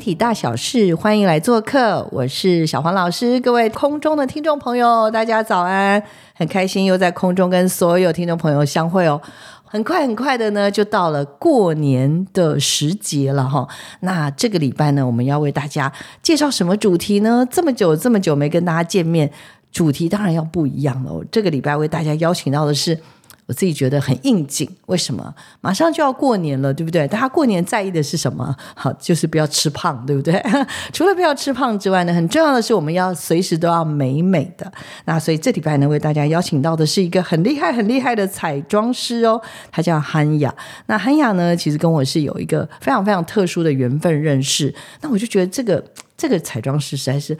体大小事，欢迎来做客，我是小黄老师。各位空中的听众朋友，大家早安！很开心又在空中跟所有听众朋友相会哦。很快很快的呢，就到了过年的时节了哈。那这个礼拜呢，我们要为大家介绍什么主题呢？这么久这么久没跟大家见面，主题当然要不一样了。这个礼拜为大家邀请到的是。我自己觉得很应景，为什么？马上就要过年了，对不对？大家过年在意的是什么？好，就是不要吃胖，对不对？除了不要吃胖之外呢，很重要的是我们要随时都要美美的。那所以这礼拜呢，为大家邀请到的是一个很厉害、很厉害的彩妆师哦，他叫韩雅。那韩雅呢，其实跟我是有一个非常非常特殊的缘分认识。那我就觉得这个这个彩妆师实在是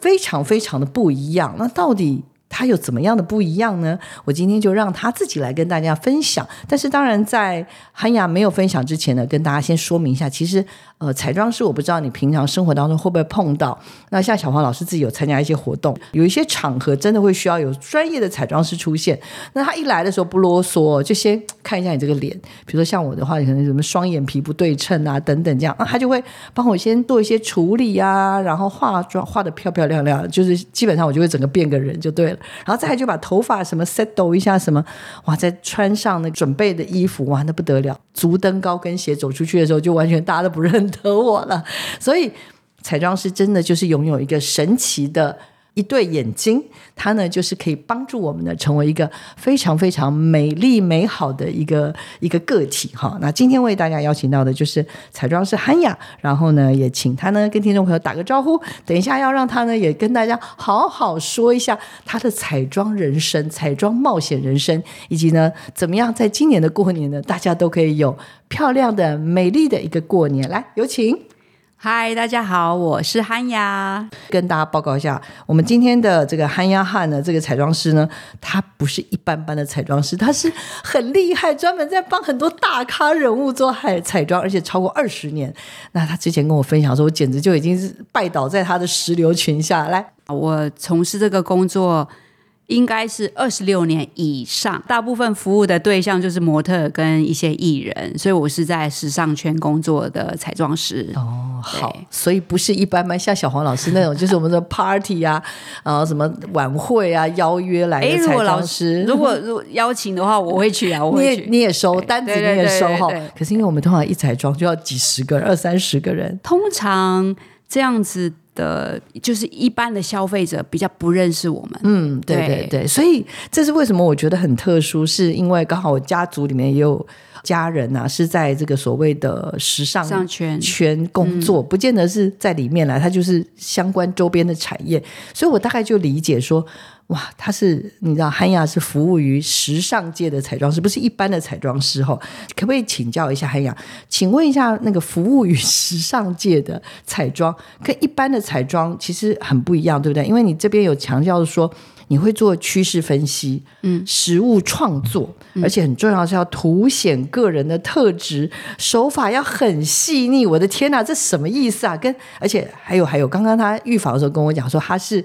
非常非常的不一样。那到底？他有怎么样的不一样呢？我今天就让他自己来跟大家分享。但是当然，在韩雅没有分享之前呢，跟大家先说明一下，其实呃，彩妆师我不知道你平常生活当中会不会碰到。那像小黄老师自己有参加一些活动，有一些场合真的会需要有专业的彩妆师出现。那他一来的时候不啰嗦，就先看一下你这个脸，比如说像我的话，可能什么双眼皮不对称啊等等这样，那他就会帮我先做一些处理啊，然后化妆化的漂漂亮亮，就是基本上我就会整个变个人就对了。然后再就把头发什么 set 一下，什么哇，再穿上那准备的衣服，哇，那不得了！足蹬高跟鞋走出去的时候，就完全大家都不认得我了。所以彩妆师真的就是拥有一个神奇的。一对眼睛，它呢就是可以帮助我们呢成为一个非常非常美丽美好的一个一个个体哈。那今天为大家邀请到的就是彩妆师韩雅，然后呢也请她呢跟听众朋友打个招呼。等一下要让她呢也跟大家好好说一下她的彩妆人生、彩妆冒险人生，以及呢怎么样在今年的过年呢，大家都可以有漂亮的、美丽的一个过年。来，有请。嗨，大家好，我是憨丫，跟大家报告一下，我们今天的这个憨丫汉呢，这个彩妆师呢，他不是一般般的彩妆师，他是很厉害，专门在帮很多大咖人物做彩彩妆，而且超过二十年。那他之前跟我分享说，我简直就已经是拜倒在他的石榴裙下。来，我从事这个工作。应该是二十六年以上，大部分服务的对象就是模特跟一些艺人，所以我是在时尚圈工作的彩妆师。哦，好，所以不是一般般像小黄老师那种，就是我们的 party 啊，啊什么晚会啊，邀约来的彩妆师。如果 如果邀请的话，我会去啊，我会去。你也收单子，你也收哈。可是因为我们通常一彩妆就要几十个人，二三十个人，通常这样子。的，就是一般的消费者比较不认识我们。嗯，对对对，所以这是为什么我觉得很特殊，是因为刚好我家族里面也有家人啊，是在这个所谓的时尚圈圈工作，不见得是在里面来，他就是相关周边的产业，所以我大概就理解说。哇，他是你知道，汉雅是服务于时尚界的彩妆师，不是一般的彩妆师哈。可不可以请教一下汉雅？请问一下，那个服务于时尚界的彩妆跟一般的彩妆其实很不一样，对不对？因为你这边有强调说你会做趋势分析，嗯，实物创作，而且很重要是要凸显个人的特质，手法要很细腻。我的天哪，这什么意思啊？跟而且还有还有，刚刚他预防的时候跟我讲说他是。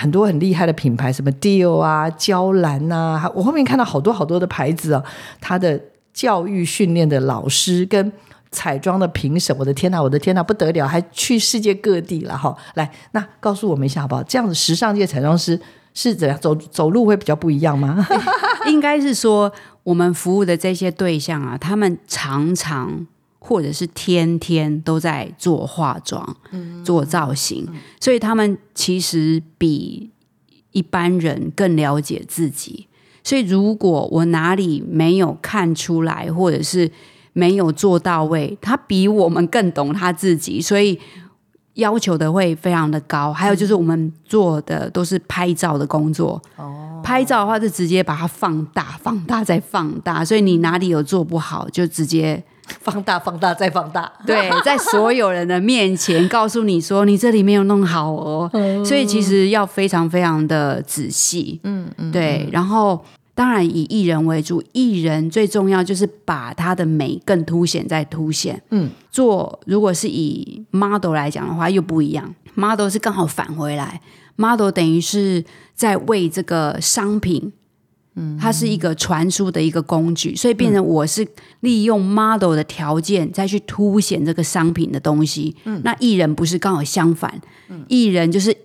很多很厉害的品牌，什么 Dior 啊、娇兰呐，我后面看到好多好多的牌子啊。他的教育训练的老师跟彩妆的评审，我的天呐，我的天呐，不得了，还去世界各地了哈。来，那告诉我们一下好不好？这样子时尚界彩妆师是怎样走走路会比较不一样吗？应该是说，我们服务的这些对象啊，他们常常。或者是天天都在做化妆、做造型，所以他们其实比一般人更了解自己。所以如果我哪里没有看出来，或者是没有做到位，他比我们更懂他自己。所以要求的会非常的高。还有就是我们做的都是拍照的工作，哦，拍照的话就直接把它放大、放大再放大，所以你哪里有做不好，就直接放大、放大再放大，对，在所有人的面前告诉你说你这里没有弄好哦。所以其实要非常非常的仔细，嗯嗯，对，然后。当然以艺人为主，艺人最重要就是把他的美更凸显再凸显。嗯，做如果是以 model 来讲的话，又不一样。model 是刚好返回来，model 等于是在为这个商品，嗯，它是一个传输的一个工具，所以变成我是利用 model 的条件再去凸显这个商品的东西。嗯，那艺人不是刚好相反，艺人就是。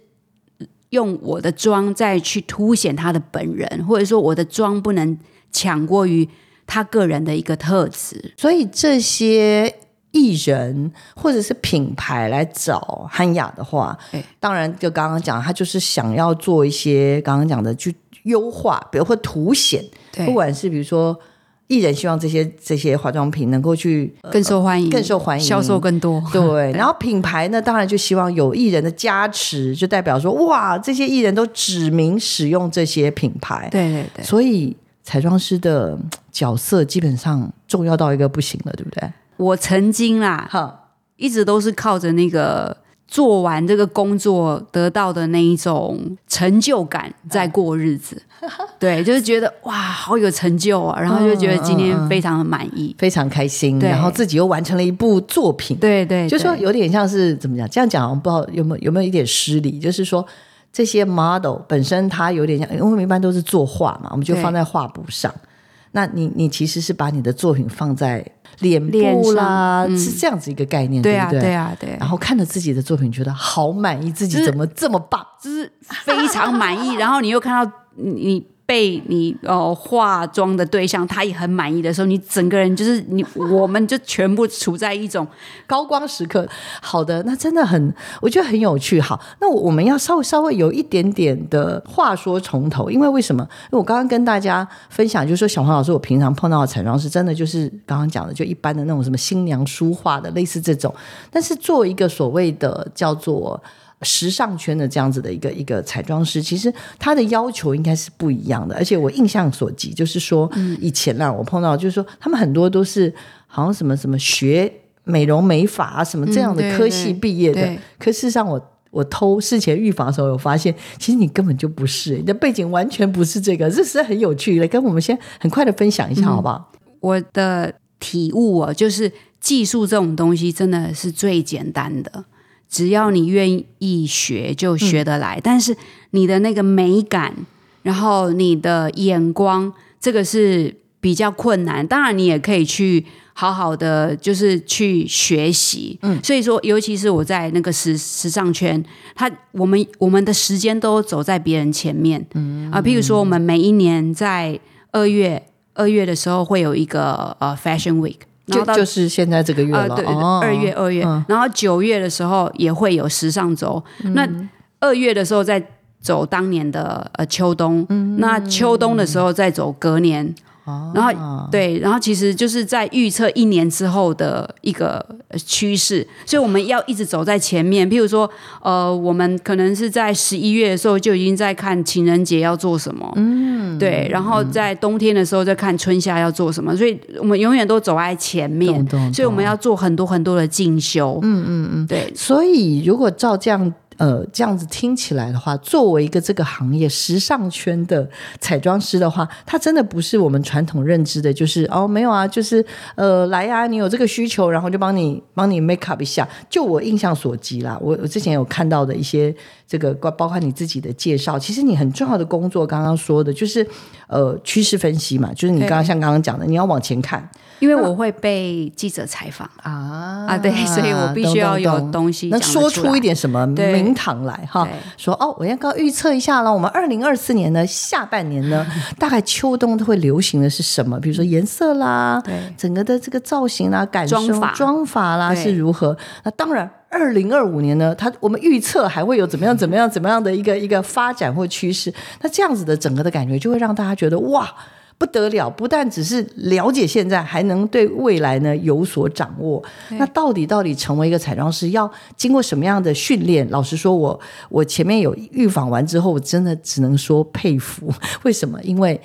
用我的妆再去凸显他的本人，或者说我的妆不能抢过于他个人的一个特质。所以这些艺人或者是品牌来找汉雅的话，当然就刚刚讲，他就是想要做一些刚刚讲的去优化，比如说凸显，不管是比如说。艺人希望这些这些化妆品能够去更受欢迎，更受欢迎，销售更多。对，然后品牌呢，当然就希望有艺人的加持，就代表说，哇，这些艺人都指名使用这些品牌。对对对。所以彩妆师的角色基本上重要到一个不行了，对不对？我曾经啦，哈，一直都是靠着那个。做完这个工作得到的那一种成就感，在过日子，对，就是觉得哇，好有成就啊，然后就觉得今天非常的满意，非常开心，然后自己又完成了一部作品，对对，就说有点像是怎么讲？这样讲不知道有没有有没有一点失礼？就是说这些 model 本身它有点像，因为我们一般都是作画嘛，我们就放在画布上，那你你其实是把你的作品放在。脸部啦，是这样子一个概念，对不对？对啊，对。然后看着自己的作品，觉得好满意，自己怎么这么棒，就是非常满意。然后你又看到你。被你呃化妆的对象他也很满意的时候，你整个人就是你，我们就全部处在一种高光时刻。好的，那真的很，我觉得很有趣。好，那我们要稍微稍微有一点点的话说从头，因为为什么？因为我刚刚跟大家分享，就是说小黄老师，我平常碰到的彩妆师，真的就是刚刚讲的，就一般的那种什么新娘书画的，类似这种。但是做一个所谓的叫做。时尚圈的这样子的一个一个彩妆师，其实他的要求应该是不一样的。而且我印象所及，就是说以前啊，我碰到就是说他们很多都是好像什么什么学美容美发啊什么这样的科系毕业的。可事实上，我我偷事前预防的时候，有发现其实你根本就不是，你的背景完全不是这个，这是很有趣的。跟我们先很快的分享一下好不好？我的体悟啊，就是技术这种东西真的是最简单的。只要你愿意学，就学得来。但是你的那个美感，然后你的眼光，这个是比较困难。当然，你也可以去好好的，就是去学习。嗯，所以说，尤其是我在那个时时尚圈，他我们我们的时间都走在别人前面。嗯啊，譬如说，我们每一年在二月二月的时候会有一个呃 Fashion Week。就就是现在这个月了，对，二月二月，然后九月的时候也会有时尚周。那二月的时候再走当年的呃秋冬，那秋冬的时候再走隔年。然后对，然后其实就是在预测一年之后的一个趋势，所以我们要一直走在前面。譬如说，呃，我们可能是在十一月的时候就已经在看情人节要做什么，嗯，对，然后在冬天的时候在看春夏要做什么，所以我们永远都走在前面，所以我们要做很多很多的进修，嗯嗯嗯，对，所以如果照这样。呃，这样子听起来的话，作为一个这个行业时尚圈的彩妆师的话，他真的不是我们传统认知的，就是哦，没有啊，就是呃，来呀，你有这个需求，然后就帮你帮你 make up 一下。就我印象所及啦，我我之前有看到的一些这个包括你自己的介绍，其实你很重要的工作，刚刚说的就是呃趋势分析嘛，就是你刚刚像刚刚讲的，你要往前看。因为我会被记者采访啊啊，对，所以我必须要有东西能说出一点什么名堂来哈。说哦，我要刚预测一下了，我们二零二四年呢下半年呢，大概秋冬都会流行的是什么？比如说颜色啦，对，整个的这个造型啦、感受、妆法啦是如何？那当然，二零二五年呢，它我们预测还会有怎么样、怎么样、怎么样的一个一个发展或趋势。那这样子的整个的感觉，就会让大家觉得哇。不得了，不但只是了解现在，还能对未来呢有所掌握。那到底到底成为一个彩妆师要经过什么样的训练？老实说，我我前面有预访完之后，我真的只能说佩服。为什么？因为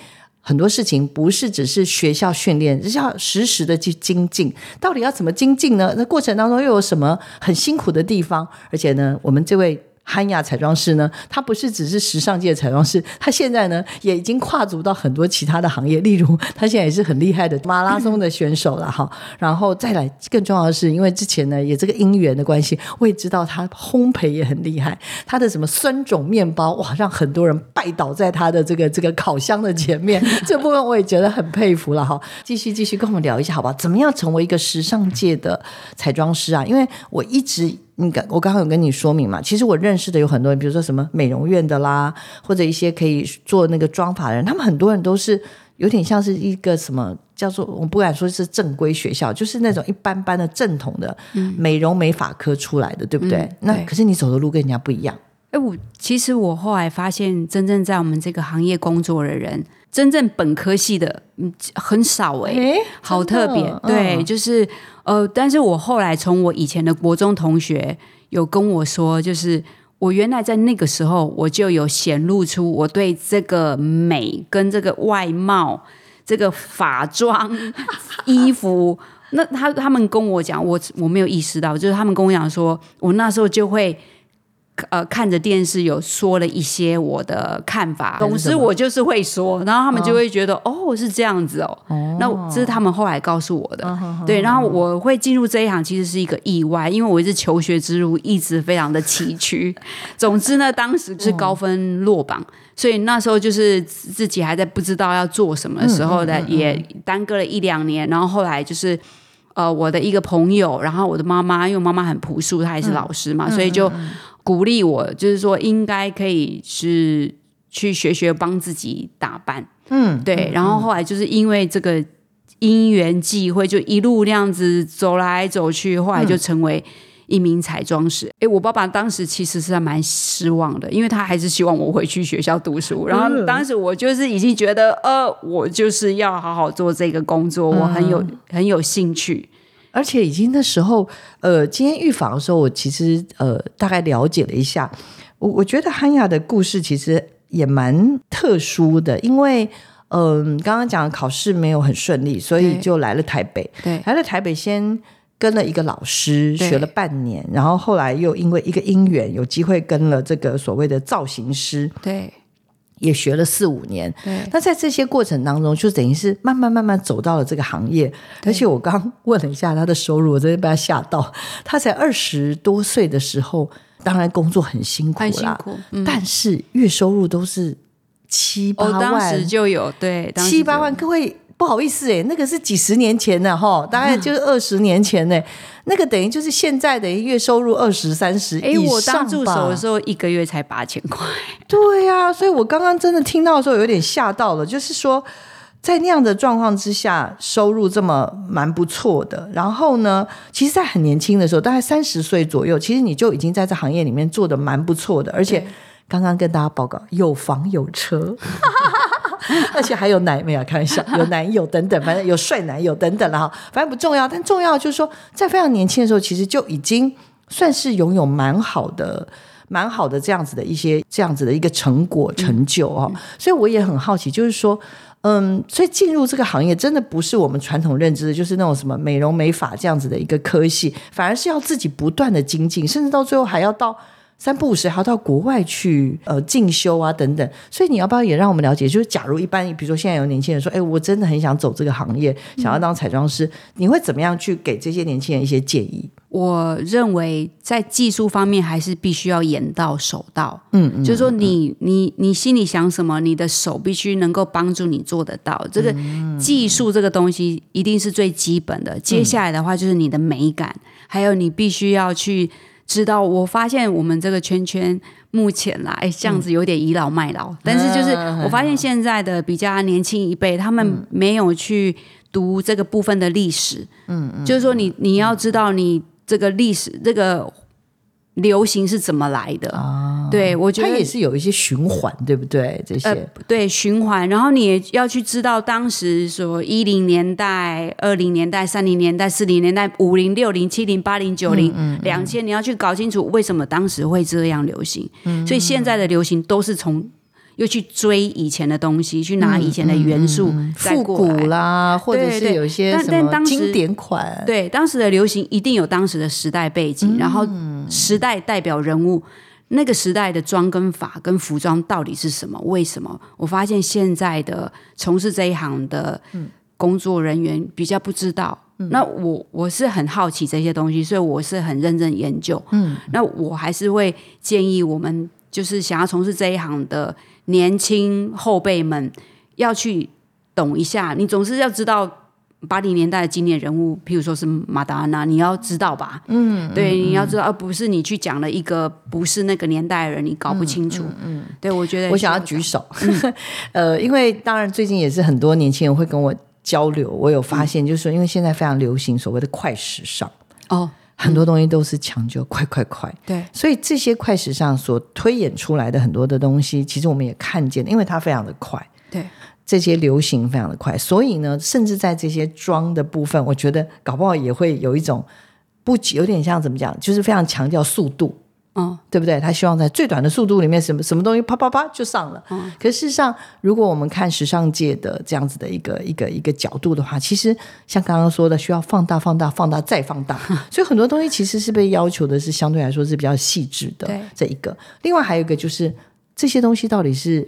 很多事情不是只是学校训练，是要实时的去精进。到底要怎么精进呢？那过程当中又有什么很辛苦的地方？而且呢，我们这位。汉雅彩妆师呢，他不是只是时尚界的彩妆师，他现在呢也已经跨足到很多其他的行业，例如他现在也是很厉害的马拉松的选手了哈。然后再来更重要的是，因为之前呢也这个姻缘的关系，我也知道他烘焙也很厉害，他的什么酸种面包哇，让很多人拜倒在他的这个这个烤箱的前面，这部分我也觉得很佩服了哈。继续继续跟我们聊一下好不好？怎么样成为一个时尚界的彩妆师啊？因为我一直。你刚我刚刚有跟你说明嘛？其实我认识的有很多人，比如说什么美容院的啦，或者一些可以做那个妆法的人，他们很多人都是有点像是一个什么叫做我不敢说是正规学校，就是那种一般般的正统的美容美发科出来的，对不对？那可是你走的路跟人家不一样。哎，我其实我后来发现，真正在我们这个行业工作的人，真正本科系的嗯很少哎，好特别。对，就是呃，但是我后来从我以前的国中同学有跟我说，就是我原来在那个时候我就有显露出我对这个美跟这个外貌、这个法妆、衣服，那他他们跟我讲，我我没有意识到，就是他们跟我讲说，我那时候就会。呃，看着电视有说了一些我的看法，总之我就是会说，然后他们就会觉得哦是这样子哦，那这是他们后来告诉我的，对，然后我会进入这一行其实是一个意外，因为我一直求学之路一直非常的崎岖，总之呢，当时是高分落榜，所以那时候就是自己还在不知道要做什么的时候呢，也耽搁了一两年，然后后来就是呃我的一个朋友，然后我的妈妈，因为妈妈很朴素，她也是老师嘛，所以就。鼓励我，就是说应该可以是去学学帮自己打扮，嗯，对。然后后来就是因为这个因缘际会，就一路那样子走来走去，后来就成为一名彩妆师。哎，我爸爸当时其实是蛮失望的，因为他还是希望我回去学校读书。然后当时我就是已经觉得，呃，我就是要好好做这个工作，我很有很有兴趣。而且已经那时候，呃，今天预防的时候，我其实呃大概了解了一下，我我觉得汉雅的故事其实也蛮特殊的，因为嗯，刚刚讲考试没有很顺利，所以就来了台北，对，来了台北先跟了一个老师学了半年，然后后来又因为一个因缘有机会跟了这个所谓的造型师，对。也学了四五年，那在这些过程当中，就等于是慢慢慢慢走到了这个行业。而且我刚问了一下他的收入，我真的被他吓到。他才二十多岁的时候，当然工作很辛苦啦，但是月收入都是七八万，当时就有对七八万。各位不好意思哎，那个是几十年前的哈，大概就是二十年前呢。那个等于就是现在等于月收入二十三十以上我当助手的时候一个月才八千块。对呀，所以我刚刚真的听到的时候有点吓到了。就是说，在那样的状况之下，收入这么蛮不错的。然后呢，其实，在很年轻的时候，大概三十岁左右，其实你就已经在这行业里面做的蛮不错的。而且刚刚跟大家报告，有房有车。而且还有男没有开玩笑，有男友等等，反正有帅男友等等了哈，反正不重要。但重要就是说，在非常年轻的时候，其实就已经算是拥有蛮好的、蛮好的这样子的一些这样子的一个成果成就哦。所以我也很好奇，就是说，嗯，所以进入这个行业真的不是我们传统认知的，就是那种什么美容美发这样子的一个科系，反而是要自己不断的精进，甚至到最后还要到。三不五时还要到国外去呃进修啊等等，所以你要不要也让我们了解？就是假如一般，比如说现在有年轻人说，哎，我真的很想走这个行业，想要当彩妆师，你会怎么样去给这些年轻人一些建议？我认为在技术方面还是必须要眼到手到，嗯嗯，就是说你你你心里想什么，你的手必须能够帮助你做得到。这个技术这个东西一定是最基本的，接下来的话就是你的美感，还有你必须要去。知道，我发现我们这个圈圈目前啦，哎，这样子有点倚老卖老。但是就是我发现现在的比较年轻一辈，他们没有去读这个部分的历史。嗯嗯，就是说你你要知道，你这个历史这个流行是怎么来的。啊，对我觉得它也是有一些循环，对不对？这些、呃，对循环，然后你也要去知道当时说一零年代、二零年代、三零年代、四零年代、五零、六零、七零、八零、九零、两千，你要去搞清楚为什么当时会这样流行。所以现在的流行都是从又去追以前的东西，去拿以前的元素再复古。啦，或者是有一些但什么经典款，对，当时的流行一定有当时的时代背景，然后嗯时代代表人物，那个时代的妆跟法跟服装到底是什么？为什么？我发现现在的从事这一行的嗯工作人员比较不知道。那我我是很好奇这些东西，所以我是很认真研究。嗯，那我还是会建议我们就是想要从事这一行的年轻后辈们要去懂一下，你总是要知道八零年代的经典人物，譬如说是马达安娜，你要知道吧？嗯，对，你要知道，而不是你去讲了一个不是那个年代的人，你搞不清楚。嗯，对，我觉得我想要是举手，呃，因为当然最近也是很多年轻人会跟我交流，我有发现，就是说，因为现在非常流行所谓的快时尚，哦，很多东西都是强求快快快，对，所以这些快时尚所推演出来的很多的东西，其实我们也看见，因为它非常的快。对，这些流行非常的快，所以呢，甚至在这些妆的部分，我觉得搞不好也会有一种不有点像怎么讲，就是非常强调速度，嗯，对不对？他希望在最短的速度里面，什么什么东西啪啪啪就上了。嗯可事实上，如果我们看时尚界的这样子的一个一个一个角度的话，其实像刚刚说的，需要放大、放大、放大再放大，所以很多东西其实是被要求的是相对来说是比较细致的对。这一个，另外还有一个就是这些东西到底是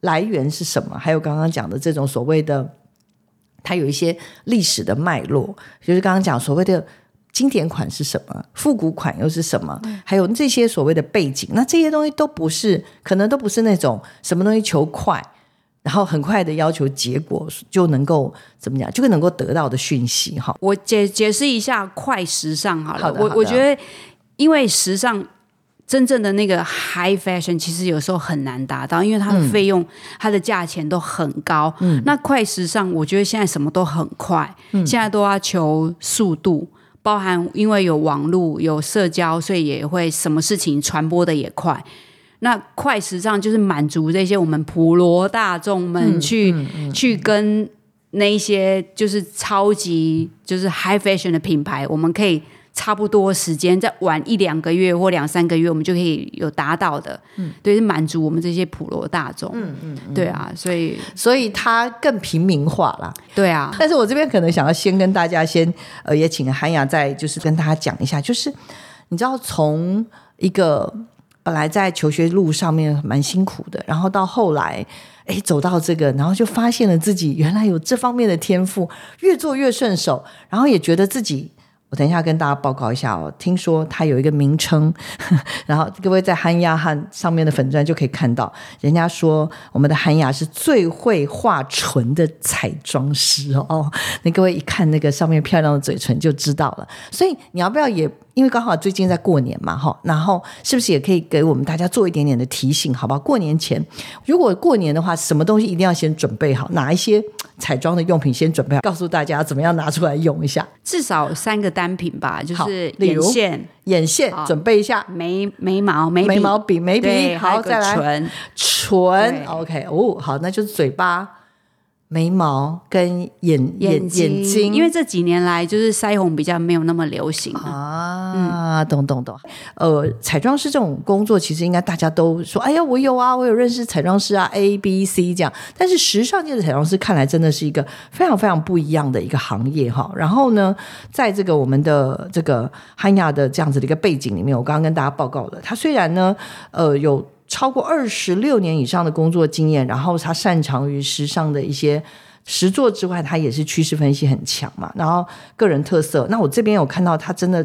来源是什么？还有刚刚讲的这种所谓的，它有一些历史的脉络，就是刚刚讲所谓的经典款是什么，复古款又是什么，还有这些所谓的背景，那这些东西都不是，可能都不是那种什么东西求快。然后很快的要求结果就能够怎么讲，就能够得到的讯息哈。我解解释一下快时尚好了。我我觉得，因为时尚真正的那个 high fashion 其实有时候很难达到，因为它的费用、它的价钱都很高。嗯，那快时尚，我觉得现在什么都很快，现在都要求速度。包含因为有网络、有社交，所以也会什么事情传播的也快。那快时尚就是满足这些我们普罗大众们去、去跟那一些就是超级就是 high fashion 的品牌，我们可以差不多时间再晚一两个月或两三个月，我们就可以有达到的，嗯，对，是满足我们这些普罗大众，嗯嗯，对啊，所以所以它更平民化啦。对啊，但是我这边可能想要先跟大家先呃，也请韩雅再就是跟大家讲一下，就是你知道从一个本来在求学路上面蛮辛苦的，然后到后来哎走到这个，然后就发现了自己原来有这方面的天赋，越做越顺手，然后也觉得自己。我等一下跟大家报告一下哦，听说它有一个名称，然后各位在韩雅汉上面的粉砖就可以看到，人家说我们的韩雅是最会画唇的彩妆师哦。哦，那各位一看那个上面漂亮的嘴唇就知道了。所以你要不要也？因为刚好最近在过年嘛，哈，然后是不是也可以给我们大家做一点点的提醒，好不好？过年前，如果过年的话，什么东西一定要先准备好，哪一些彩妆的用品先准备好，告诉大家怎么样拿出来用一下。至少三个单品吧，就是眼线、眼线准备一下，眉眉毛、眉笔。眉毛笔、眉笔，好，再来。唇，唇，OK，哦，好，那就是嘴巴、眉毛跟眼眼睛，眼睛，因为这几年来就是腮红比较没有那么流行啊。啊，懂懂懂。呃，彩妆师这种工作，其实应该大家都说，哎呀，我有啊，我有认识彩妆师啊，A、B、C 这样。但是时尚界的彩妆师看来真的是一个非常非常不一样的一个行业哈。然后呢，在这个我们的这个汉亚的这样子的一个背景里面，我刚刚跟大家报告了，他虽然呢，呃，有超过二十六年以上的工作经验，然后他擅长于时尚的一些。实作之外，他也是趋势分析很强嘛，然后个人特色。那我这边有看到他真的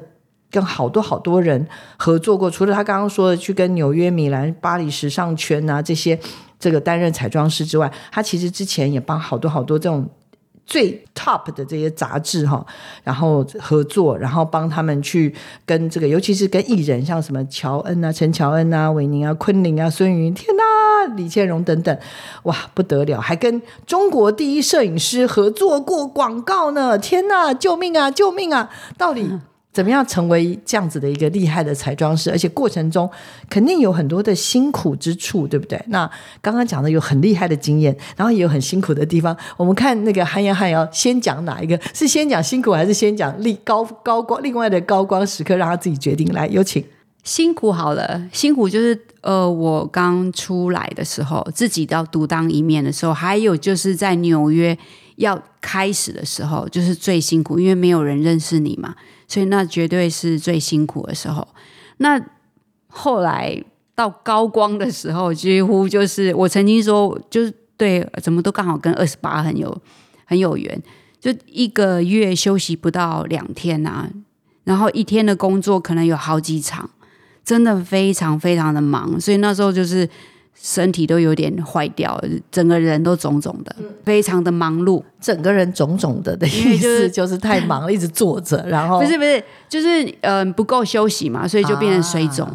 跟好多好多人合作过，除了他刚刚说的去跟纽约、米兰、巴黎时尚圈啊这些这个担任彩妆师之外，他其实之前也帮好多好多这种。最 top 的这些杂志哈，然后合作，然后帮他们去跟这个，尤其是跟艺人，像什么乔恩啊、陈乔恩啊、韦宁啊、昆凌啊、孙云，天呐，李建荣等等，哇，不得了，还跟中国第一摄影师合作过广告呢，天呐，救命啊，救命啊！到底怎么样成为这样子的一个厉害的彩妆师？而且过程中肯定有很多的辛苦之处，对不对？那刚刚讲的有很厉害的经验，然后也有很辛苦的地方。我们看那个韩阳汉要先讲哪一个？是先讲辛苦，还是先讲立高高光？另外的高光时刻，让他自己决定。来，有请。辛苦好了，辛苦就是呃，我刚出来的时候，自己要独当一面的时候，还有就是在纽约要开始的时候，就是最辛苦，因为没有人认识你嘛。所以那绝对是最辛苦的时候。那后来到高光的时候，几乎就是我曾经说，就是对，怎么都刚好跟二十八很有很有缘。就一个月休息不到两天啊，然后一天的工作可能有好几场，真的非常非常的忙。所以那时候就是。身体都有点坏掉，整个人都肿肿的，非常的忙碌，整个人肿肿的的意思 就是太忙了，一直坐着，然后不是不是，就是嗯不够休息嘛，所以就变成水肿。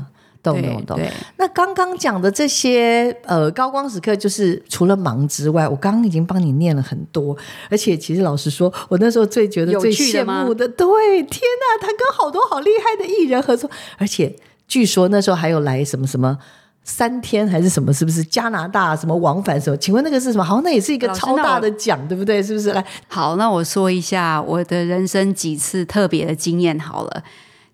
懂懂懂。那刚刚讲的这些呃高光时刻，就是除了忙之外，我刚刚已经帮你念了很多，而且其实老实说，我那时候最觉得最羡慕的，对，天哪，他跟好多好厉害的艺人合作，而且据说那时候还有来什么什么。三天还是什么？是不是加拿大什么往返什么？请问那个是什么？好像那也是一个超大的奖，对不对？是不是？来，好，那我说一下我的人生几次特别的经验好了。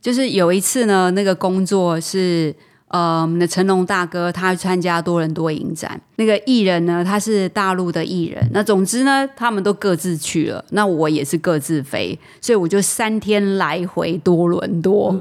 就是有一次呢，那个工作是。呃，我们的成龙大哥他参加多伦多影展，那个艺人呢，他是大陆的艺人。那总之呢，他们都各自去了，那我也是各自飞，所以我就三天来回多伦多，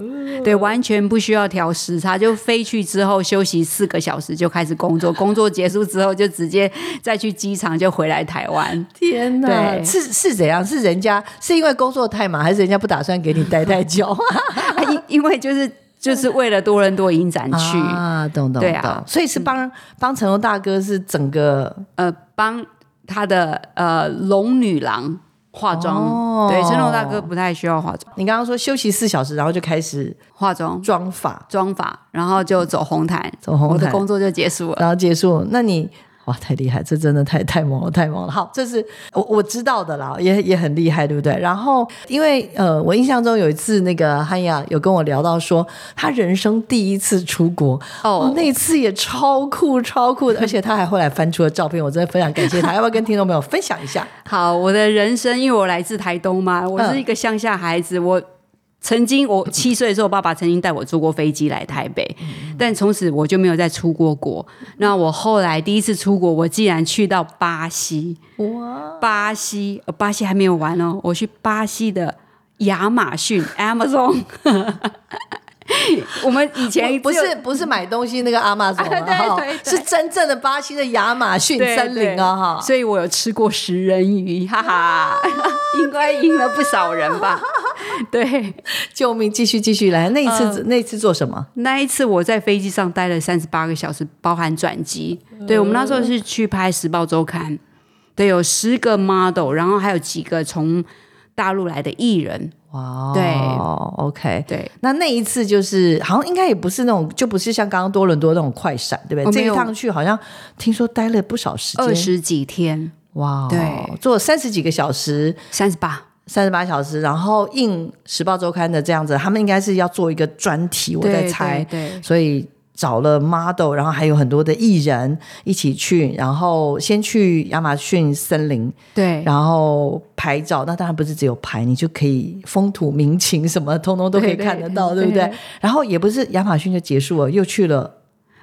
对，完全不需要调时差，就飞去之后休息四个小时就开始工作，工作结束之后就直接再去机场就回来台湾。天哪，是是怎样？是人家是因为工作太忙，还是人家不打算给你待太久？因因为就是。就是为了多伦多影展去。啊，懂懂对啊，所以是帮帮成龙大哥是整个呃帮他的呃龙女郎化妆，对，成龙大哥不太需要化妆。你刚刚说休息四小时，然后就开始化妆。妆发。妆发，然后就走红毯，走红毯，我的工作就结束了，然后结束。那你？哇，太厉害！这真的太太猛了，太猛了。好，这是我我知道的啦，也也很厉害，对不对？然后，因为呃，我印象中有一次，那个汉雅有跟我聊到说，他人生第一次出国哦，那次也超酷超酷的，而且他还后来翻出了照片，我真的非常感谢他。要不要跟听众朋友分享一下？好，我的人生，因为我来自台东嘛，我是一个乡下孩子，我。曾经我七岁的时候，爸爸曾经带我坐过飞机来台北，但从此我就没有再出过国。那我后来第一次出国，我竟然去到巴西。哇！巴西，巴西还没有完哦，我去巴西的亚马逊 （Amazon）。我们以前不是不是买东西那个阿玛总 哈，是真正的巴西的亚马逊森林啊哈，所以我有吃过食人鱼，哈哈，应该赢了不少人吧？对，救命！继续继续来，那一次那一次做什么？那一次我在飞机上待了三十八个小时，包含转机。对我们那时候是去拍《时报周刊》，对，有十个 model，然后还有几个从大陆来的艺人。哇，对，OK，对，那那一次就是好像应该也不是那种，就不是像刚刚多伦多那种快闪，对不对？这一趟去好像听说待了不少时间，二十几天，哇，对，坐三十几个小时，三十八，三十八小时，然后印时报周刊的这样子，他们应该是要做一个专题，我在猜，对，所以。找了 model，然后还有很多的艺人一起去，然后先去亚马逊森林，对，然后拍照。那当然不是只有拍，你就可以风土民情什么，通通都可以看得到，对不对？然后也不是亚马逊就结束了，又去了。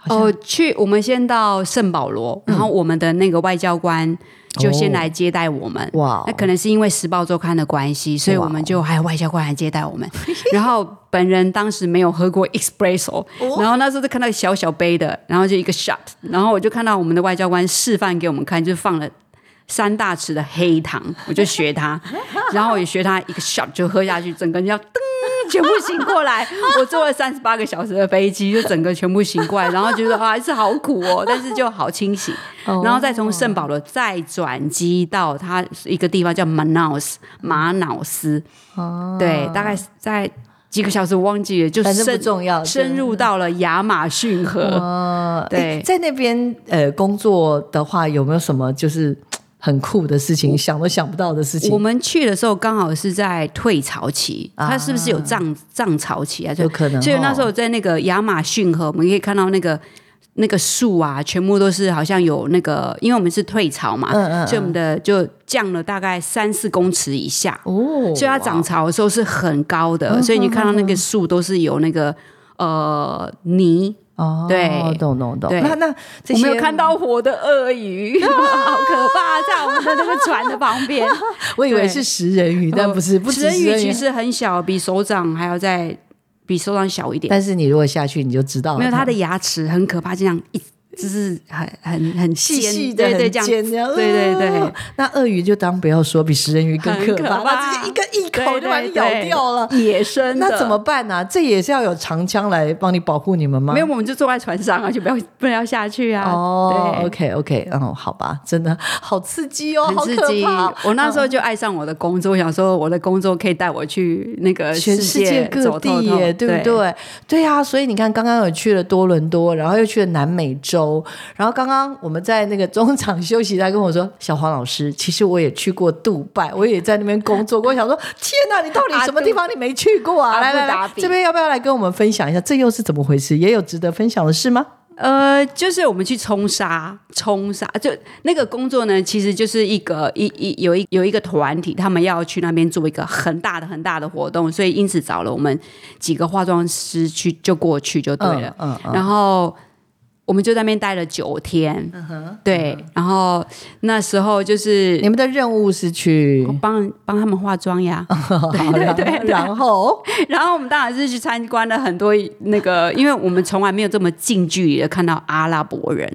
哦，去我们先到圣保罗，然后我们的那个外交官。就先来接待我们，哇！那可能是因为《时报周刊》的关系，所以我们就还有外交官来接待我们。然后本人当时没有喝过 espresso，然后那时候就看到小小杯的，然后就一个 shot，然后我就看到我们的外交官示范给我们看，就放了三大匙的黑糖，我就学他，然后也学他一个 shot 就喝下去，整个人要噔。全部醒过来，我坐了三十八个小时的飞机，就整个全部醒过来，然后觉得还是好苦哦，但是就好清醒。然后再从圣保罗再转机到它一个地方叫马瑙斯，马瑙斯。哦，对，大概在几个小时，我忘记了，就深重要，深入到了亚马逊河。对，在那边呃工作的话，有没有什么就是？很酷的事情，想都想不到的事情。我们去的时候刚好是在退潮期，它是不是有涨涨潮期啊？有可能哦所以那时候在那个亚马逊河，我们可以看到那个那个树啊，全部都是好像有那个，因为我们是退潮嘛，嗯嗯所以我们的就降了大概三四公尺以下，哦，所以它涨潮的时候是很高的，所以你看到那个树都是有那个呃泥。哦，对懂懂懂。那那这些我们有看到活的鳄鱼，好可怕，在我们的那个船的旁边。我以为是食人鱼，但不是，食人鱼。鱼其实很小，比手掌还要再比手掌小一点。但是你如果下去，你就知道了没有它的牙齿很可怕，这样一就是很很很，细细的，对对，很这样尖这样对对对呃那鳄鱼就当不要说，比食人鱼更可怕，它直接一个一口就把你咬掉了。野生的那怎么办呢、这也是要有长枪来帮你保护你们吗？没有，我们就坐在船上啊，就不要 不能要下去啊。哦对，OK OK，嗯，好吧，真的好刺激哦，好刺激好可怕。！我那时候就爱上我的工作，我想说我的工作可以带我去那个全世界各地耶，对不？对？对啊，所以你看，刚刚有去了多伦多，然后又去了南美洲，然后刚刚我们在那个中场休息，他跟我说：“小黄老师，其实我也去过杜拜，我也在那边工作过。”我想说：“天哪，你到底什么地方你没去过啊？”来来来，这边要不要来跟我们分享一下，这又是怎么回事？也有值得分享的事吗？呃，就是我们去冲沙，冲沙就那个工作呢，其实就是一个一一有一有一个团体，他们要去那边做一个很大的很大的活动，所以因此找了我们几个化妆师去就过去就对了。嗯嗯然后我们就在那边待了九天，对，然后那时候就是你们的任务是去，帮帮他们化妆呀，对对对，然后？然后我们当然是去参观了很多那个，因为我们从来没有这么近距离的看到阿拉伯人，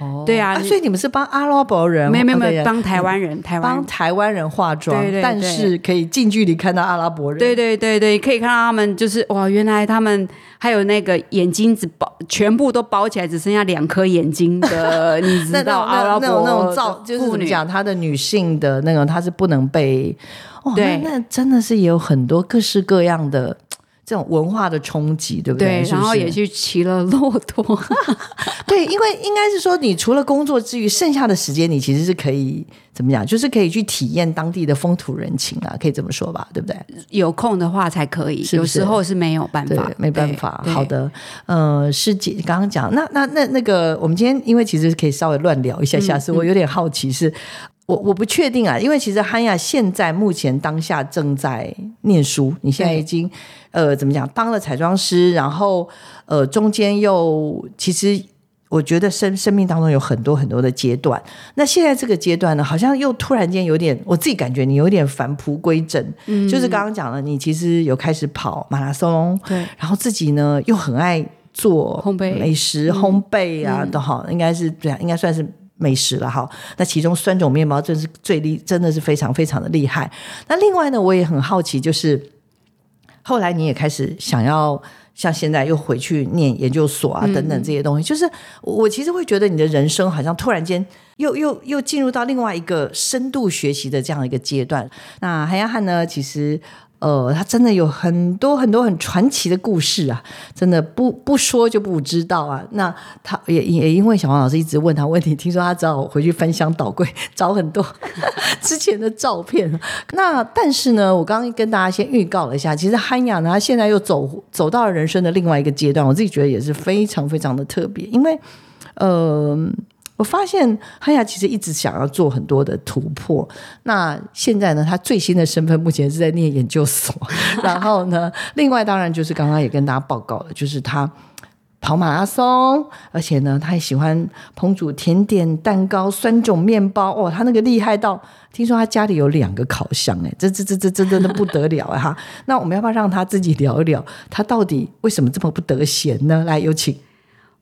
哦对啊所以你们是帮阿拉伯人，没有没有帮台湾人，台湾帮台湾人化妆，对对对但是可以近距离看到阿拉伯人。对对对对，可以看到他们就是哇，原来他们还有那个眼睛只包全部都包起来，只剩下两颗眼睛的，你知道阿拉伯那那种那种造，就是讲，她的女性的那种，她是不能被。哇，那那真的是也有很多各式各样的这种文化的冲击，对不对，是不是然后也去骑了骆驼，对，因为应该是说，你除了工作之余，剩下的时间你其实是可以怎么讲，就是可以去体验当地的风土人情啊，可以这么说吧，对不对？有空的话才可以，是是有时候是没有办对法，，没办法。好，的，呃，师姐刚刚讲，那那那那个，我们今天因为其实可以稍微乱聊一下下，是我有点好奇是。我我不确定啊，因为其实汉雅现在目前当下正在念书，你现在已经呃怎么讲当了彩妆师，然后呃中间又其实我觉得生生命当中有很多很多的阶段，那现在这个阶段呢，好像又突然间有点，我自己感觉你有点返璞归真，嗯。就是刚刚讲了，你其实有开始跑马拉松，对。然后自己呢又很爱做烘焙。美食、烘焙啊，都好，应该是对啊，应该算是。美食了哈，那其中酸种面包真是最厉，真的是非常非常的厉害。那另外呢，我也很好奇，就是后来你也开始想要像现在又回去念研究所啊等等这些东西，就是我我其实会觉得你的人生好像突然间又又又进入到另外一个深度学习的这样一个阶段。那韩亚汉呢，其实。呃，他真的有很多很多很传奇的故事啊，真的不不说就不知道啊。那他也也因为小黄老师一直问他问题，听说他只好回去翻箱倒柜找很多 之前的照片。那但是呢，我刚刚跟大家先预告了一下，其实汉雅呢，他现在又走走到了人生的另外一个阶段，我自己觉得也是非常非常的特别，因为呃。我发现汉雅其实一直想要做很多的突破。那现在呢，他最新的身份目前是在念研究所。然后呢，另外当然就是刚刚也跟大家报告了，就是他跑马拉松，而且呢，他也喜欢烹煮甜点、蛋糕、酸种面包。哦，他那个厉害到，听说他家里有两个烤箱，哎，这这这这这真的不得了啊！那我们要不要让他自己聊一聊，他到底为什么这么不得闲呢？来，有请。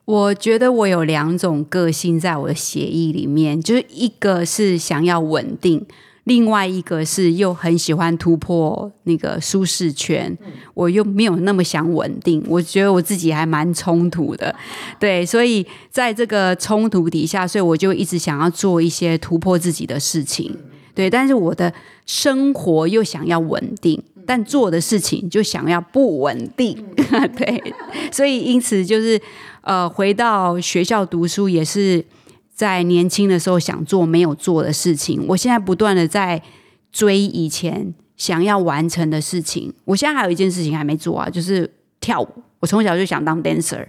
我觉得我有两种个性在我的协议里面，就是一个是想要稳定，另外一个是又很喜欢突破那个舒适圈，我又没有那么想稳定，我觉得我自己还蛮冲突的，对，所以在这个冲突底下，所以我就一直想要做一些突破自己的事情，对，但是我的生活又想要稳定。但做的事情就想要不稳定，对，所以因此就是呃，回到学校读书也是在年轻的时候想做没有做的事情，我现在不断的在追以前想要完成的事情。我现在还有一件事情还没做啊，就是跳舞。我从小就想当 dancer，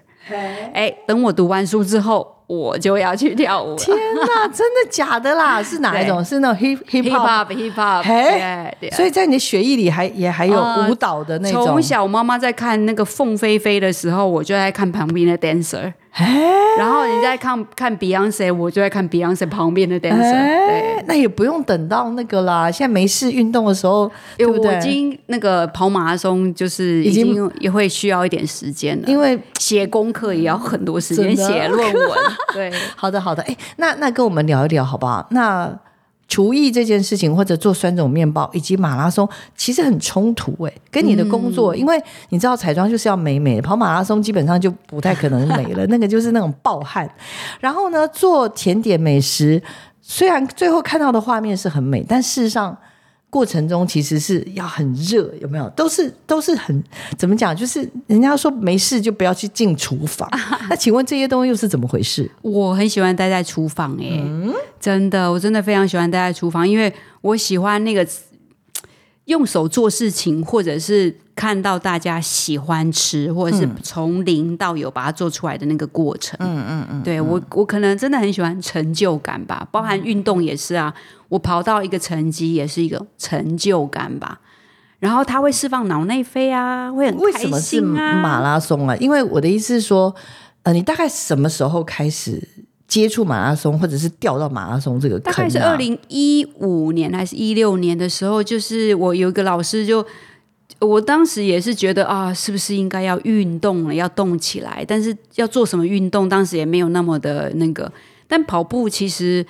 哎，等我读完书之后。我就要去跳舞！天哪，真的假的啦？是哪一种？是那种 hip hip hop hip hop？嘿，所以在你的血液里还也还有舞蹈的那种。从小妈妈在看那个凤飞飞的时候，我就在看旁边的 dancer。然后你在看看 Beyonce，我就在看 Beyonce 旁边的 dancer。对，那也不用等到那个啦。现在没事运动的时候，对不对？已经那个跑马拉松，就是已经也会需要一点时间了，因为写功课也要很多时间写论文。对，好 的好的。哎，那那跟我们聊一聊好不好？那。厨艺这件事情，或者做酸种面包，以及马拉松，其实很冲突哎，跟你的工作，因为你知道彩妆就是要美美，跑马拉松基本上就不太可能美了，那个就是那种暴汗。然后呢，做甜点美食，虽然最后看到的画面是很美，但事实上。过程中其实是要很热，有没有？都是都是很怎么讲？就是人家说没事就不要去进厨房。那请问这些东西又是怎么回事？我很喜欢待在厨房，哎，真的，我真的非常喜欢待在厨房，因为我喜欢那个用手做事情，或者是。看到大家喜欢吃，或者是从零到有把它做出来的那个过程，嗯嗯嗯，对我我可能真的很喜欢成就感吧，包含运动也是啊，我跑到一个成绩也是一个成就感吧，然后它会释放脑内啡啊，会很开心啊。马拉松啊，因为我的意思是说，呃，你大概什么时候开始接触马拉松，或者是掉到马拉松这个？大概是二零一五年还是一六年的时候，就是我有一个老师就。我当时也是觉得啊，是不是应该要运动了，要动起来？但是要做什么运动，当时也没有那么的那个。但跑步其实，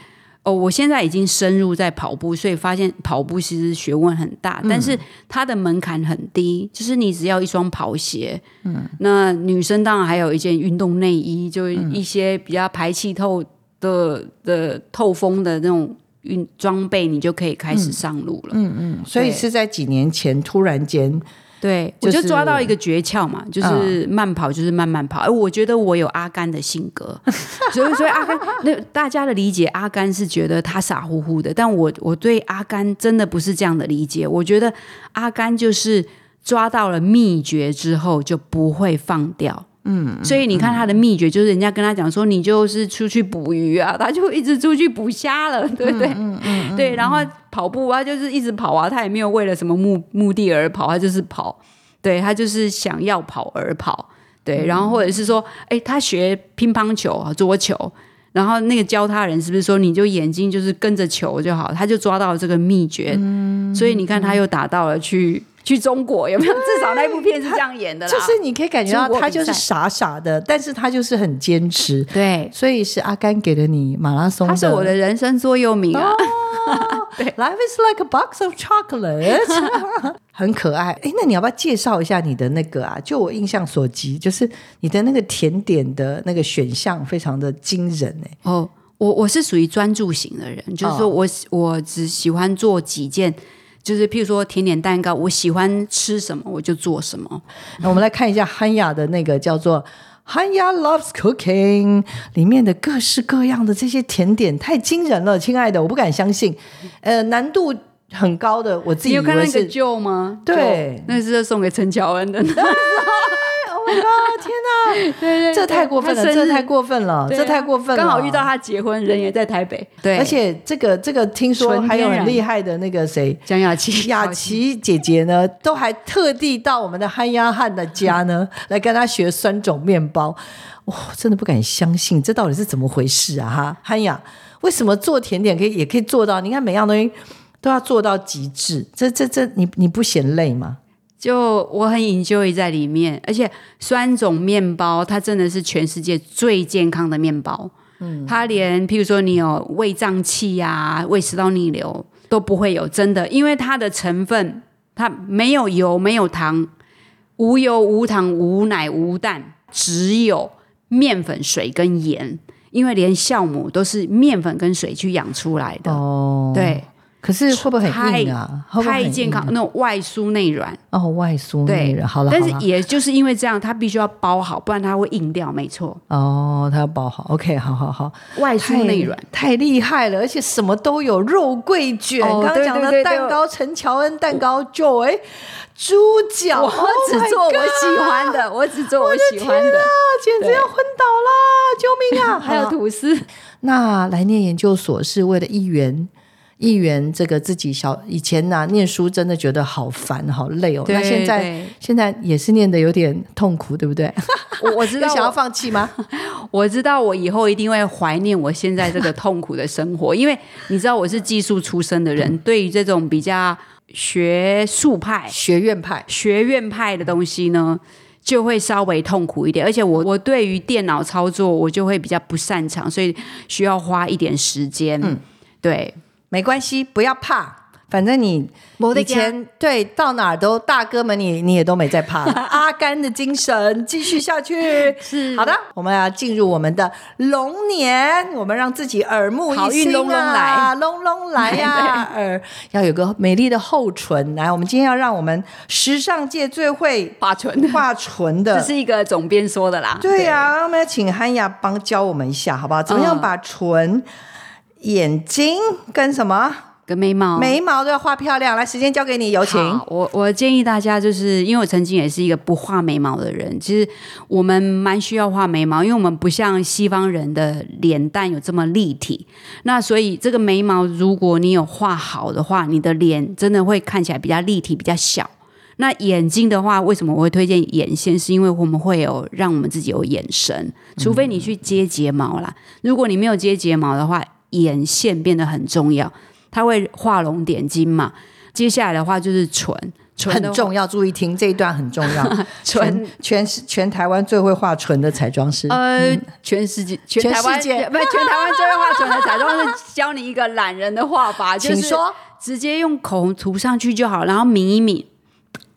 哦，我现在已经深入在跑步，所以发现跑步其实学问很大，但是它的门槛很低，就是你只要一双跑鞋。嗯，那女生当然还有一件运动内衣，就一些比较排气透的的透风的那种。运装备，你就可以开始上路了。嗯嗯，所以是在几年前突然间，对我就抓到一个诀窍嘛，就是慢跑就是慢慢跑。哎，我觉得我有阿甘的性格，所以所以阿甘那大家的理解，阿甘是觉得他傻乎乎的，但我我对阿甘真的不是这样的理解。我觉得阿甘就是抓到了秘诀之后就不会放掉。嗯，所以你看他的秘诀，就是人家跟他讲说，你就是出去捕鱼啊，他就一直出去捕虾了，对不对？嗯嗯，对。然后跑步啊，就是一直跑啊，他也没有为了什么目目的而跑，他就是跑，对他就是想要跑而跑，对。然后或者是说，哎，他学乒乓球啊，桌球，然后那个教他人是不是说，你就眼睛就是跟着球就好，他就抓到了这个秘诀，所以你看他又达到了去。去中国有没有？至少那部片是这样演的啦。就是你可以感觉到他就是傻傻的，但是他就是很坚持。对，所以是阿甘给了你马拉松。他是我的人生座右铭啊。对，Life is like a box of chocolates，很可爱。哎，那你要不要介绍一下你的那个啊？就我印象所及，就是你的那个甜点的那个选项非常的惊人哎。哦，我我是属于专注型的人，就是说我我只喜欢做几件。就是譬如说甜点蛋糕，我喜欢吃什么我就做什么。那我们来看一下汉雅的那个叫做汉雅 Loves Cooking 里面的各式各样的这些甜点，太惊人了，亲爱的，我不敢相信。呃，难度很高的，我自己有看那个旧吗？对，那是送给陈乔恩的。啊！天哪，对对，这太过分了，这太过分了，这太过分了。刚好遇到他结婚，人也在台北。对，而且这个这个，听说还有很厉害的那个谁，江雅琪，雅琪姐姐呢，都还特地到我们的憨丫汉的家呢，来跟他学酸种面包。哇，真的不敢相信，这到底是怎么回事啊？哈，憨雅，为什么做甜点可以也可以做到？你看每样东西都要做到极致，这这这，你你不嫌累吗？就我很 enjoy 在里面，而且酸种面包它真的是全世界最健康的面包。嗯，它连譬如说你有胃胀气呀、胃食道逆流都不会有，真的，因为它的成分它没有油、没有糖，无油、无糖、无奶、无蛋，只有面粉、水跟盐。因为连酵母都是面粉跟水去养出来的。哦，对。可是会不会很硬啊？会会很太健康，那种外酥内软。哦，外酥内对，软。好了，但是也就是因为这样，它必须要包好，不然它会硬掉。没错，哦，它要包好。OK，好好好，外酥内软。太厉害了，而且什么都有，肉桂卷，哦刚刚讲的蛋糕，陈乔恩蛋糕 Joy，猪脚，我 Oh 只做我喜欢的，我只做我喜欢的，啊，简直要昏倒啦！救命啊！还有吐司。那来念研究所是为了一元。一元这个自己小以前呐、念书真的觉得好烦好累哦。对那现在现在也是念的有点痛苦，对不对？我我知道 想要，放弃吗？我知道我以后一定会怀念我现在这个痛苦的生活，因为你知道我是技术出身的人，对于这种比较学术派、学院派学院派的东西呢，就会稍微痛苦一点。而且我我对于电脑操作我就会比较不擅长，所以需要花一点时间。嗯，对，没关系，不要怕，反正你以前对到哪儿都大哥们你你也都没在怕，阿甘的精神继续下去。是。好的，我们要进入我们的龙年，我们让自己耳目一新、啊，好运隆隆来。呀、耳。要有个美丽的厚唇。来，我们今天要让我们时尚界最会画唇，画唇的。这是一个总编说的啦。对呀、我们要请汉雅帮教我们一下，好不好？怎么样嗯。把唇、眼睛跟什么跟眉毛眉毛都要画漂亮？来，时间交给你，有请。我我建议大家，就是因为我曾经也是一个不画眉毛的人，其实我们蛮需要画眉毛，因为我们不像西方人的脸蛋有这么立体，那所以这个眉毛如果你有画好的话，你的脸真的会看起来比较立体、比较小。那眼睛的话，为什么我会推荐眼线？是因为我们会有让我们自己有眼神，除非你去接睫毛啦。如果你没有接睫毛的话，眼线变得很重要，它会画龙点睛嘛。接下来的话就是唇，唇很重要，注意听这一段很重要。唇全全全台湾最会画唇的彩妆师，呃，全世界全全台界不是全台湾最会画唇的彩妆师教你一个懒人的画法，就是请说。直接用口红涂上去就好，然后抿一抿，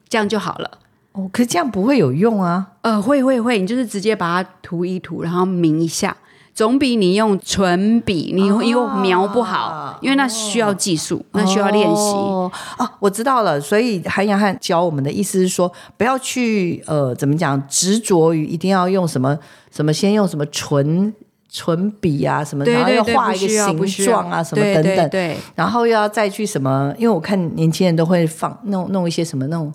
这样就好了。哦，可是这样不会有用啊。呃，会会会，你就是直接把它涂一涂，然后抿一下，总比你用唇笔，你哦又描不好，因为那需要技术，那需要练习。哦哦，我知道了。所以韩阳汉教我们的意思是说，不要去呃，怎么讲，执着于一定要用什么什么，先用什么唇唇笔啊什么，然后要画一个形状啊什么对等等，然后又要再去什么？因为我看年轻人都会放弄弄一些什么那种，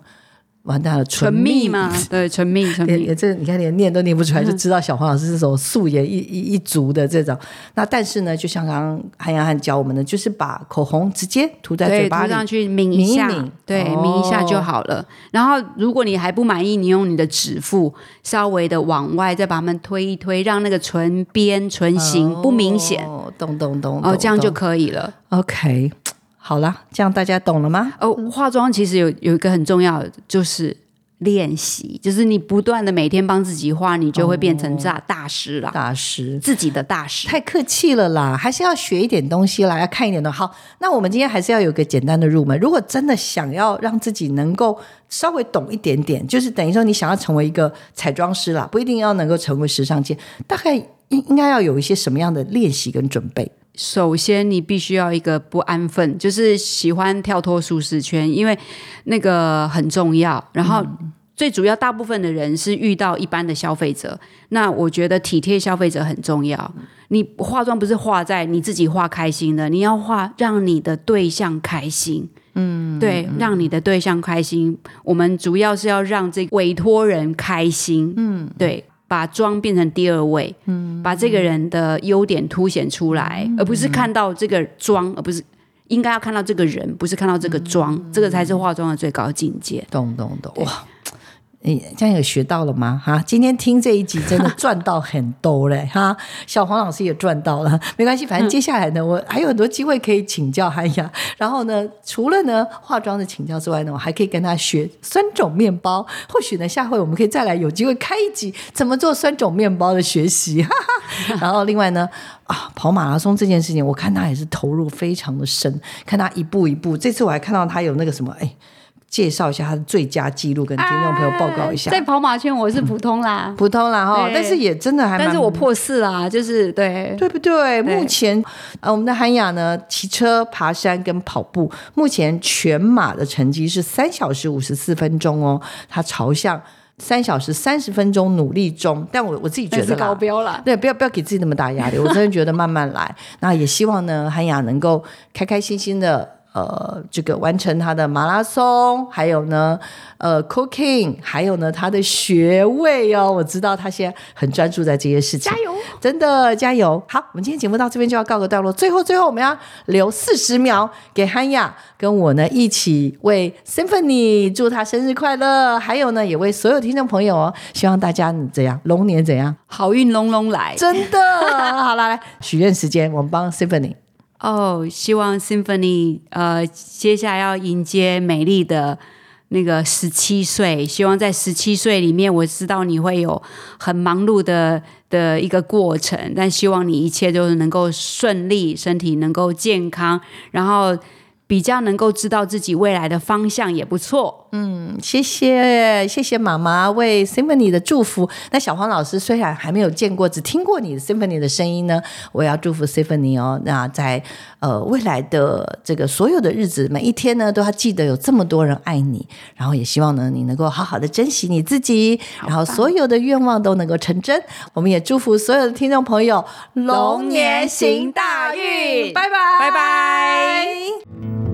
完蛋了，唇蜜蜜嘛，对，唇蜜唇蜜。这你看连念都念不出来，就知道小黄老师是这种素颜一一一族的这种。那但是呢，就像刚刚韩阳汉教我们的，就是把口红直接涂在嘴，巴上去抿一下，抿一抿对，哦抿一下就好了。然后，如果你还不满意，你用你的指腹稍微的往外再把它们推一推，让那个唇边、唇形不明显，哦，懂懂懂，哦，这样就可以了。OK。好了，这样大家懂了吗？哦，化妆其实有有一个很重要的就是。练习就是你不断的每天帮自己画，你就会变成大大师啦，大师自己的大师。太客气了啦，还是要学一点东西啦，要看一点的。好，那我们今天还是要有个简单的入门。如果真的想要让自己能够稍微懂一点点，就是等于说你想要成为一个彩妆师啦，不一定要能够成为时尚界，大概应应该要有一些什么样的练习跟准备？首先，你必须要一个不安分，就是喜欢跳脱舒适圈，因为那个很重要。然后，最主要，大部分的人是遇到一般的消费者，那我觉得体贴消费者很重要。你化妆不是化在你自己化开心的，你要化让你的对象开心。嗯，对，让你的对象开心。我们主要是要让这委托人开心。嗯，对。把妆变成第二位，嗯，把这个人的优点凸显出来，而不是看到这个妆，而不是应该要看到这个人，不是看到这个妆，这个才是化妆的最高境界。懂懂懂，哇！你这样有学到了吗？哈，今天听这一集真的赚到很多嘞！哈，小黄老师也赚到了，没关系，反正接下来呢，我还有很多机会可以请教韩雅。然后呢，除了呢化妆的请教之外呢，我还可以跟他学酸种面包。或许呢，下回我们可以再来有机会开一集怎么做酸种面包的学习。哈哈。然后另外呢，啊，跑马拉松这件事情，我看他也是投入非常的深，看他一步一步。这次我还看到他有那个什么，哎。介绍一下他的最佳记录，跟听众朋友报告一下。在跑马圈我是普通啦，普通啦哈，但是也真的还蛮，但是我破四啦，就是对。对不对？对目前呃，我们的韩雅呢，骑车、爬山跟跑步，目前全马的成绩是三小时五十四分钟哦，他朝向三小时三十分钟努力中。但我我自己觉得高标了，对，不要不要给自己那么大压力，我真的觉得慢慢来。那也希望呢，韩雅能够开开心心的。呃，这个完成他的马拉松，还有呢，呃，cooking，还有呢，他的学位哦，我知道他现在很专注在这些事情，加油！真的加油！好，我们今天节目到这边就要告个段落。最后，最后我们要留四十秒给汉雅跟我呢一起为 Symphony 祝他生日快乐，还有呢也为所有听众朋友哦，希望大家怎样龙年怎样，好运隆隆来。真的好了，来许愿时间，我们帮 Symphony。哦，希望 Symphony 呃，接下来要迎接美丽的那个十七岁，希望在十七岁里面，我知道你会有很忙碌的的一个过程，但希望你一切都能够顺利，身体能够健康，然后比较能够知道自己未来的方向也不错。嗯，谢谢谢谢妈妈为 Symphony 的祝福。那小黄老师虽然还没有见过，只听过你 Symphony 的声音呢，我要祝福 Symphony 哦。那在呃未来的这个所有的日子，每一天呢，都要记得有这么多人爱你，然后也希望呢你能够好好的珍惜你自己，然后所有的愿望都能够成真。我们也祝福所有的听众朋友龙年行大运，拜拜拜拜。